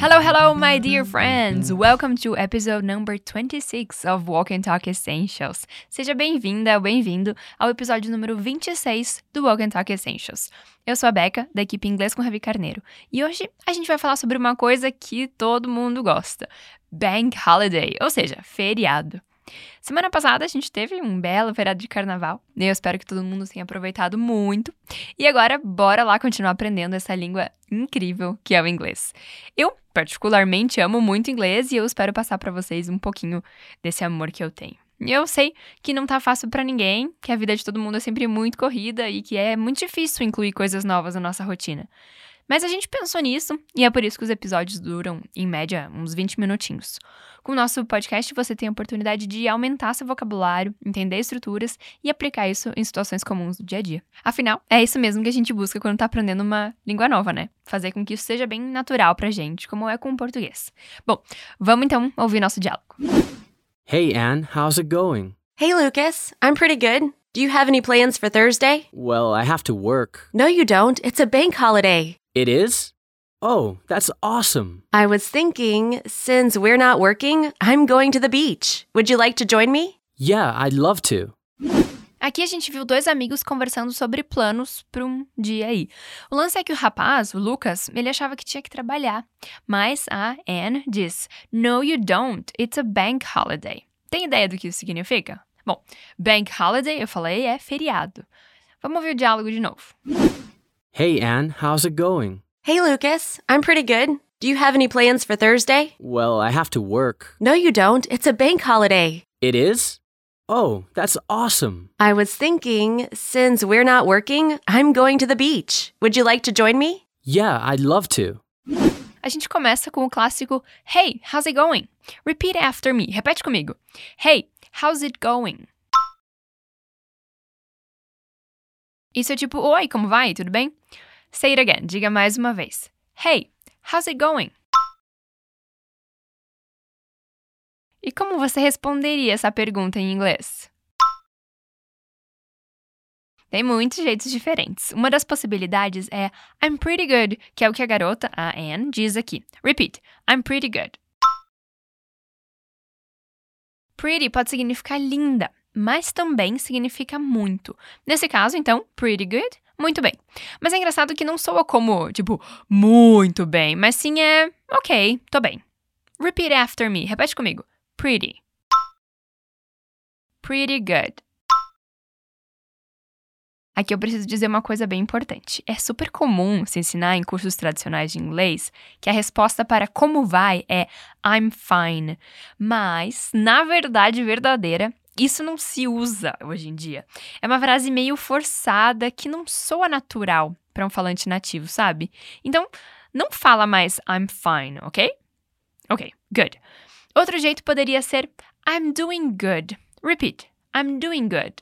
Hello, hello, my dear friends! Welcome to episode number 26 of Walk and Talk Essentials. Seja bem-vinda, bem-vindo ao episódio número 26 do Walk and Talk Essentials. Eu sou a Beca, da equipe Inglês com Ravi Carneiro, e hoje a gente vai falar sobre uma coisa que todo mundo gosta: Bank Holiday, ou seja, feriado. Semana passada a gente teve um belo feriado de carnaval. E eu espero que todo mundo tenha aproveitado muito. E agora, bora lá continuar aprendendo essa língua incrível que é o inglês. Eu, particularmente, amo muito inglês e eu espero passar para vocês um pouquinho desse amor que eu tenho. E eu sei que não tá fácil para ninguém, que a vida de todo mundo é sempre muito corrida e que é muito difícil incluir coisas novas na nossa rotina. Mas a gente pensou nisso e é por isso que os episódios duram, em média, uns 20 minutinhos. Com o nosso podcast, você tem a oportunidade de aumentar seu vocabulário, entender estruturas e aplicar isso em situações comuns do dia a dia. Afinal, é isso mesmo que a gente busca quando está aprendendo uma língua nova, né? Fazer com que isso seja bem natural pra gente, como é com o português. Bom, vamos então ouvir nosso diálogo. Hey, Anne, how's it going? Hey, Lucas. I'm pretty good. Do you have any plans for Thursday? Well, I have to work. No, you don't. It's a bank holiday. It is? Oh, that's awesome. I was thinking, since we're not working, I'm going to the beach. Would you like to join me? Yeah, I'd love to. Aqui a gente viu dois amigos conversando sobre planos para um dia aí. O lance é que o rapaz, o Lucas, ele achava que tinha que trabalhar, mas a Anne diz: No, you don't. It's a bank holiday. Tem ideia do que isso significa? Bom, bank holiday, eu falei, é feriado. Vamos ouvir o diálogo de novo. Hey, Anne, how's it going? Hey, Lucas. I'm pretty good. Do you have any plans for Thursday? Well, I have to work. No, you don't. It's a bank holiday. It is? Oh, that's awesome. I was thinking, since we're not working, I'm going to the beach. Would you like to join me? Yeah, I'd love to. A gente começa com o clássico Hey, how's it going? Repeat after me. Repete comigo. Hey, how's it going? Isso é tipo, oi, como vai? Tudo bem? Say it again. Diga mais uma vez. Hey, how's it going? E como você responderia essa pergunta em inglês? Tem muitos jeitos diferentes. Uma das possibilidades é I'm pretty good, que é o que a garota, a Anne, diz aqui. Repeat. I'm pretty good. Pretty pode significar linda, mas também significa muito. Nesse caso, então, pretty good, muito bem. Mas é engraçado que não soa como, tipo, muito bem, mas sim é ok, tô bem. Repeat after me, repete comigo. Pretty. Pretty good. Aqui eu preciso dizer uma coisa bem importante. É super comum se ensinar em cursos tradicionais de inglês que a resposta para como vai é I'm fine. Mas, na verdade verdadeira, isso não se usa hoje em dia. É uma frase meio forçada que não soa natural para um falante nativo, sabe? Então, não fala mais I'm fine, ok? Ok, good. Outro jeito poderia ser I'm doing good. Repeat. I'm doing good.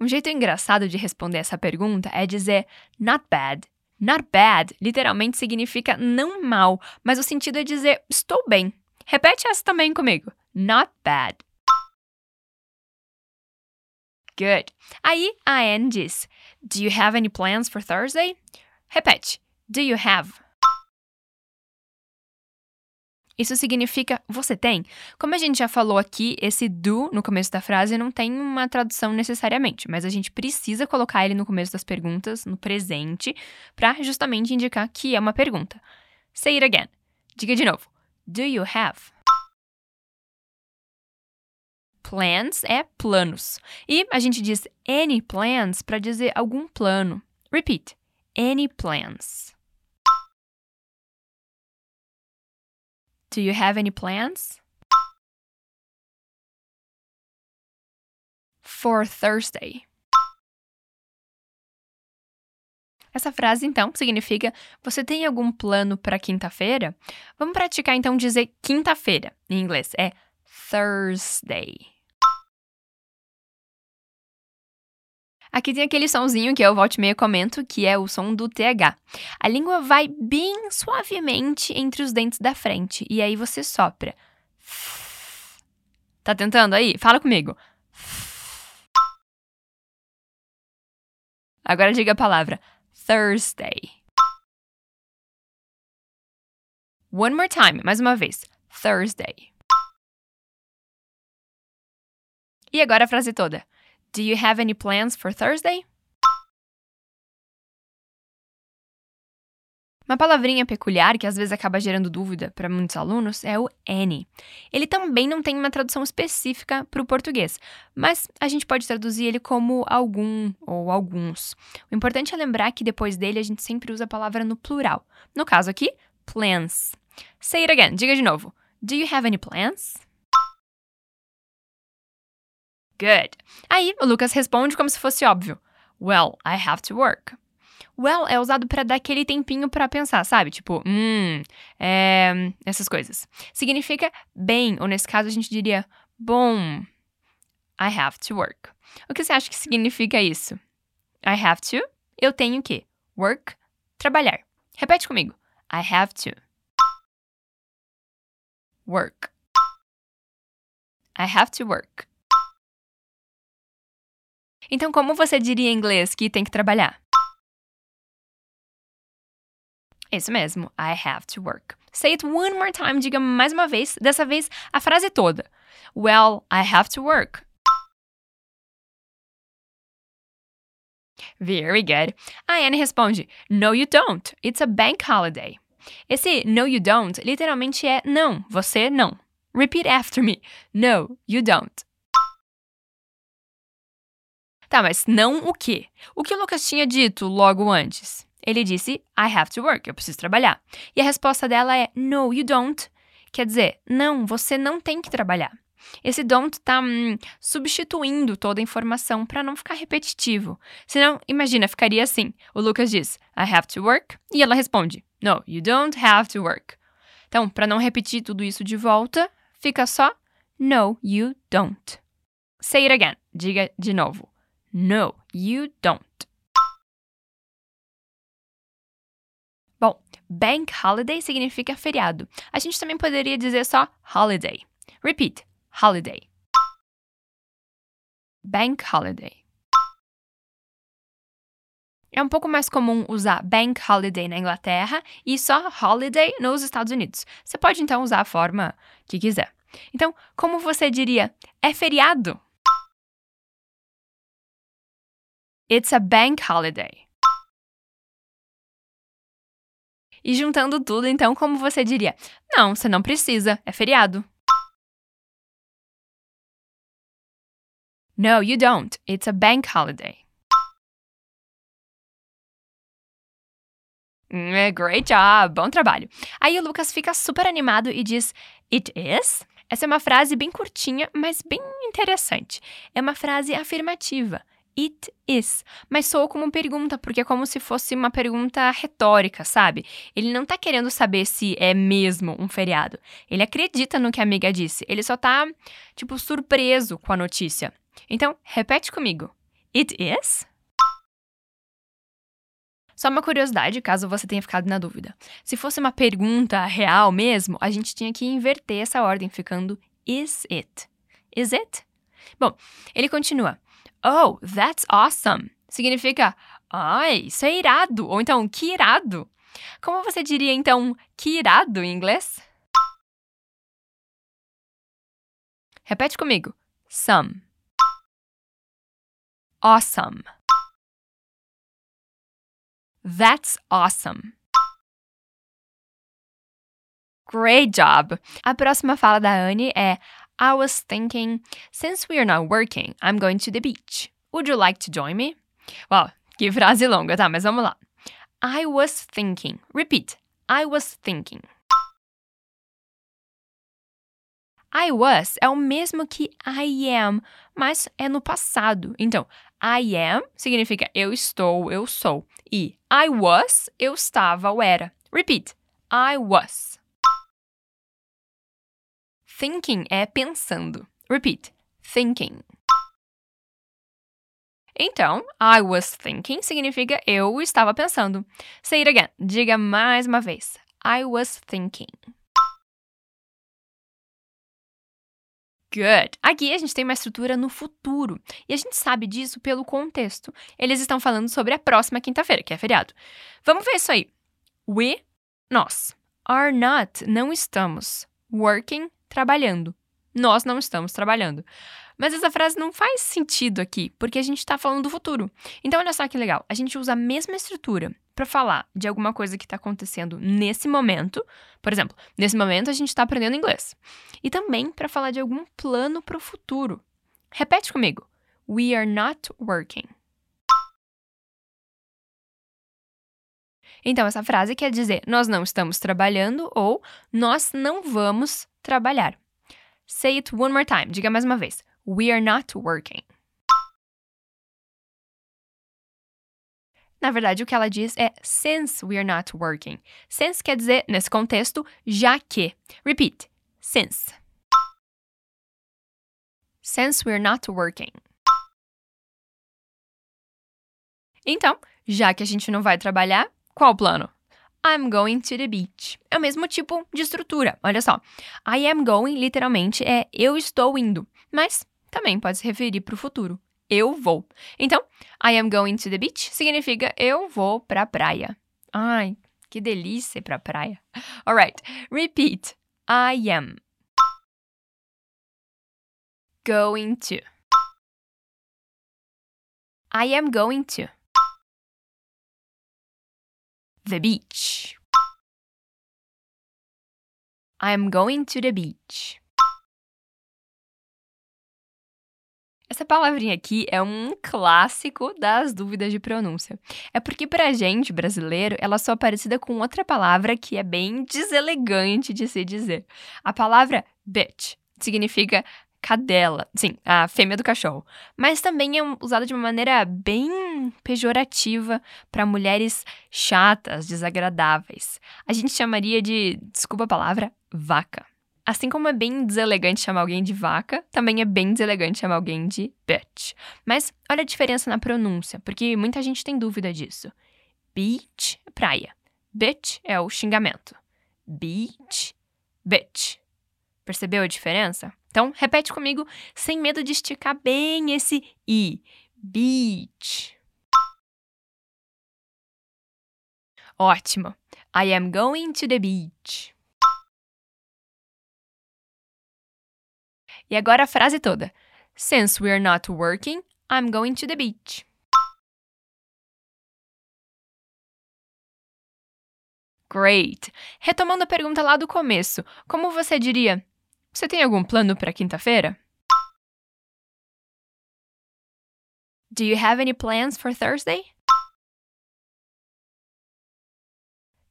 Um jeito engraçado de responder essa pergunta é dizer not bad. Not bad literalmente significa não mal, mas o sentido é dizer estou bem. Repete essa também comigo. Not bad. Good. Aí a Anne diz: Do you have any plans for Thursday? Repete. Do you have? Isso significa você tem. Como a gente já falou aqui, esse do no começo da frase não tem uma tradução necessariamente, mas a gente precisa colocar ele no começo das perguntas, no presente, para justamente indicar que é uma pergunta. Say it again. Diga de novo. Do you have? Plans é planos. E a gente diz any plans para dizer algum plano. Repeat. Any plans. Do you have any plans? For Thursday. Essa frase, então, significa: Você tem algum plano para quinta-feira? Vamos praticar, então, dizer quinta-feira. Em inglês é Thursday. Aqui tem aquele sonzinho que eu volte meio comento, que é o som do TH. A língua vai bem suavemente entre os dentes da frente e aí você sopra. Tá tentando aí? Fala comigo. Agora diga a palavra Thursday. One more time, mais uma vez. Thursday. E agora a frase toda. Do you have any plans for Thursday? Uma palavrinha peculiar que às vezes acaba gerando dúvida para muitos alunos é o any. Ele também não tem uma tradução específica para o português, mas a gente pode traduzir ele como algum ou alguns. O importante é lembrar que depois dele a gente sempre usa a palavra no plural. No caso aqui, plans. Say it again, diga de novo. Do you have any plans? Good. Aí o Lucas responde como se fosse óbvio. Well, I have to work. Well é usado para dar aquele tempinho para pensar, sabe? Tipo, hum, é, essas coisas. Significa bem, ou nesse caso a gente diria bom. I have to work. O que você acha que significa isso? I have to, eu tenho que. Work, trabalhar. Repete comigo. I have to. Work. I have to work. Então, como você diria em inglês que tem que trabalhar? Isso mesmo, I have to work. Say it one more time, diga mais uma vez, dessa vez a frase toda. Well, I have to work. Very good. A Anne responde: No, you don't. It's a bank holiday. Esse no, you don't literalmente é não, você não. Repeat after me. No, you don't. Tá, mas não o quê? O que o Lucas tinha dito logo antes? Ele disse I have to work, eu preciso trabalhar. E a resposta dela é No, you don't. Quer dizer, não, você não tem que trabalhar. Esse don't está hum, substituindo toda a informação para não ficar repetitivo. Senão, imagina, ficaria assim. O Lucas diz I have to work e ela responde No, you don't have to work. Então, para não repetir tudo isso de volta, fica só No, you don't. Say it again. Diga de novo. No, you don't. Bom, bank holiday significa feriado. A gente também poderia dizer só holiday. Repeat: holiday. Bank holiday. É um pouco mais comum usar bank holiday na Inglaterra e só holiday nos Estados Unidos. Você pode então usar a forma que quiser. Então, como você diria? É feriado? It's a bank holiday. E juntando tudo, então, como você diria? Não, você não precisa, é feriado. No, you don't. It's a bank holiday. Mm, great job, bom trabalho. Aí o Lucas fica super animado e diz: It is? Essa é uma frase bem curtinha, mas bem interessante. É uma frase afirmativa. It is. Mas soa como pergunta, porque é como se fosse uma pergunta retórica, sabe? Ele não tá querendo saber se é mesmo um feriado. Ele acredita no que a amiga disse. Ele só tá, tipo, surpreso com a notícia. Então, repete comigo. It is? Só uma curiosidade, caso você tenha ficado na dúvida. Se fosse uma pergunta real mesmo, a gente tinha que inverter essa ordem, ficando is it? Is it? Bom, ele continua. Oh, that's awesome. Significa, ai, isso é irado. Ou então, que irado. Como você diria, então, que irado em inglês? Repete comigo. Some. Awesome. That's awesome. Great job! A próxima fala da Anne é I was thinking, since we are not working, I'm going to the beach. Would you like to join me? Uau, que frase longa, tá? Mas vamos lá. I was thinking. Repeat. I was thinking. I was é o mesmo que I am, mas é no passado. Então, I am significa eu estou, eu sou. E I was, eu estava ou era. Repeat. I was. Thinking é pensando. Repeat. Thinking. Então, I was thinking significa eu estava pensando. Say it again. Diga mais uma vez. I was thinking. Good. Aqui a gente tem uma estrutura no futuro. E a gente sabe disso pelo contexto. Eles estão falando sobre a próxima quinta-feira, que é feriado. Vamos ver isso aí. We, nós. are not, não estamos. Working, trabalhando. Nós não estamos trabalhando. Mas essa frase não faz sentido aqui, porque a gente está falando do futuro. Então, olha só que legal. A gente usa a mesma estrutura para falar de alguma coisa que está acontecendo nesse momento. Por exemplo, nesse momento a gente está aprendendo inglês. E também para falar de algum plano para o futuro. Repete comigo. We are not working. Então, essa frase quer dizer nós não estamos trabalhando ou nós não vamos trabalhar. Say it one more time. Diga mais uma vez. We are not working. Na verdade, o que ela diz é since we are not working. Since quer dizer, nesse contexto, já que. Repeat. Since. Since we are not working. Então, já que a gente não vai trabalhar, qual o plano? I'm going to the beach. É o mesmo tipo de estrutura. Olha só. I am going, literalmente, é eu estou indo. Mas também pode se referir para o futuro. Eu vou. Então, I am going to the beach significa eu vou para a praia. Ai, que delícia ir para a praia. Alright, repeat. I am going to. I am going to the beach. I am going to the beach. Essa palavrinha aqui é um clássico das dúvidas de pronúncia. É porque pra gente, brasileiro, ela só é parecida com outra palavra que é bem deselegante de se dizer. A palavra bitch significa cadela, sim, a fêmea do cachorro, mas também é usada de uma maneira bem pejorativa para mulheres chatas, desagradáveis. A gente chamaria de, desculpa a palavra, vaca. Assim como é bem deselegante chamar alguém de vaca, também é bem deselegante chamar alguém de bitch. Mas olha a diferença na pronúncia, porque muita gente tem dúvida disso. Beach, praia. Bitch é o xingamento. Beach, bitch. Percebeu a diferença? Então, repete comigo sem medo de esticar bem esse i. Beach. Ótimo. I am going to the beach. E agora a frase toda. Since we're not working, I'm going to the beach. Great! Retomando a pergunta lá do começo, como você diria você tem algum plano para quinta-feira? Do you have any plans for Thursday?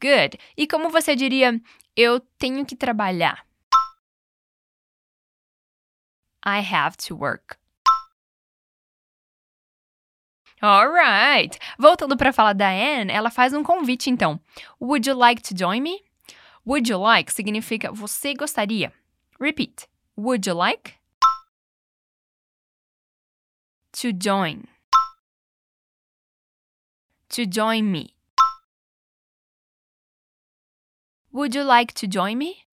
Good. E como você diria, eu tenho que trabalhar? I have to work. Alright. Voltando para falar da Anne, ela faz um convite então. Would you like to join me? Would you like significa você gostaria. Repeat. Would you like? To join. To join me. Would you like to join me?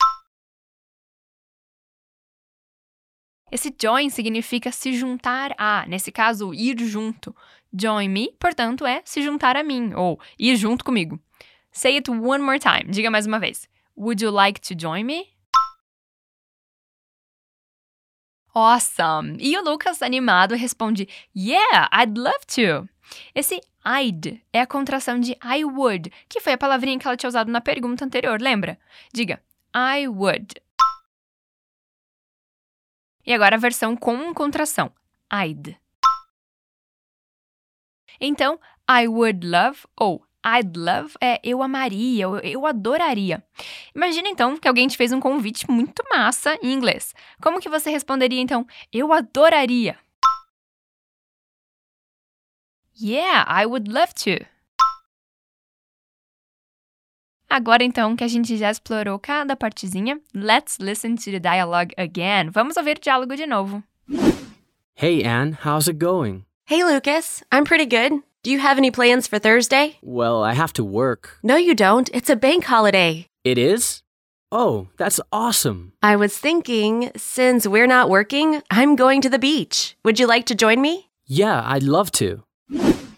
Esse join significa se juntar a, nesse caso, ir junto. Join me, portanto, é se juntar a mim ou ir junto comigo. Say it one more time. Diga mais uma vez. Would you like to join me? Awesome! E o Lucas, animado, responde: Yeah, I'd love to. Esse I'd é a contração de I would, que foi a palavrinha que ela tinha usado na pergunta anterior, lembra? Diga: I would. E agora a versão com contração: I'd. Então, I would love ou I'd love é eu amaria, eu, eu adoraria. Imagina então que alguém te fez um convite muito massa em inglês. Como que você responderia então? Eu adoraria. Yeah, I would love to. Agora então que a gente já explorou cada partezinha, let's listen to the dialogue again. Vamos ouvir o diálogo de novo. Hey, Anne, how's it going? Hey, Lucas. I'm pretty good. Do you have any plans for Thursday? Well, I have to work. No, you don't. It's a bank holiday. It is? Oh, that's awesome. I was thinking, since we're not working, I'm going to the beach. Would you like to join me? Yeah, I'd love to.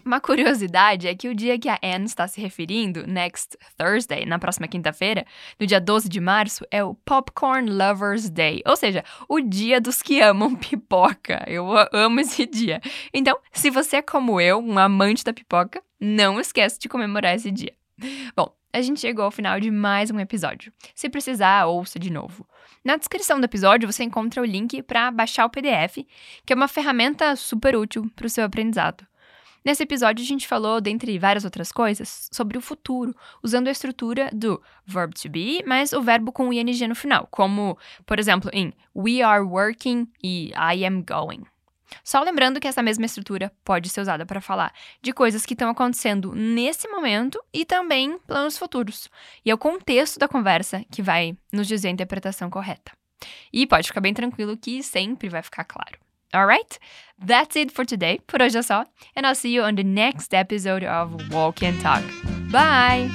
Uma curiosidade é que o dia que a Anne está se referindo, next Thursday, na próxima quinta-feira, no dia 12 de março, é o Popcorn Lovers Day, ou seja, o dia dos que amam pipoca. Eu amo esse dia. Então, se você é como eu, um amante da pipoca, não esquece de comemorar esse dia. Bom, a gente chegou ao final de mais um episódio. Se precisar, ouça de novo. Na descrição do episódio você encontra o link para baixar o PDF, que é uma ferramenta super útil para o seu aprendizado. Nesse episódio, a gente falou, dentre várias outras coisas, sobre o futuro, usando a estrutura do verb to be, mas o verbo com o ing no final, como, por exemplo, em we are working e I am going. Só lembrando que essa mesma estrutura pode ser usada para falar de coisas que estão acontecendo nesse momento e também planos futuros. E é o contexto da conversa que vai nos dizer a interpretação correta. E pode ficar bem tranquilo que sempre vai ficar claro. Alright? That's it for today. Por hoje é só. And I'll see you on the next episode of Walk and Talk. Bye!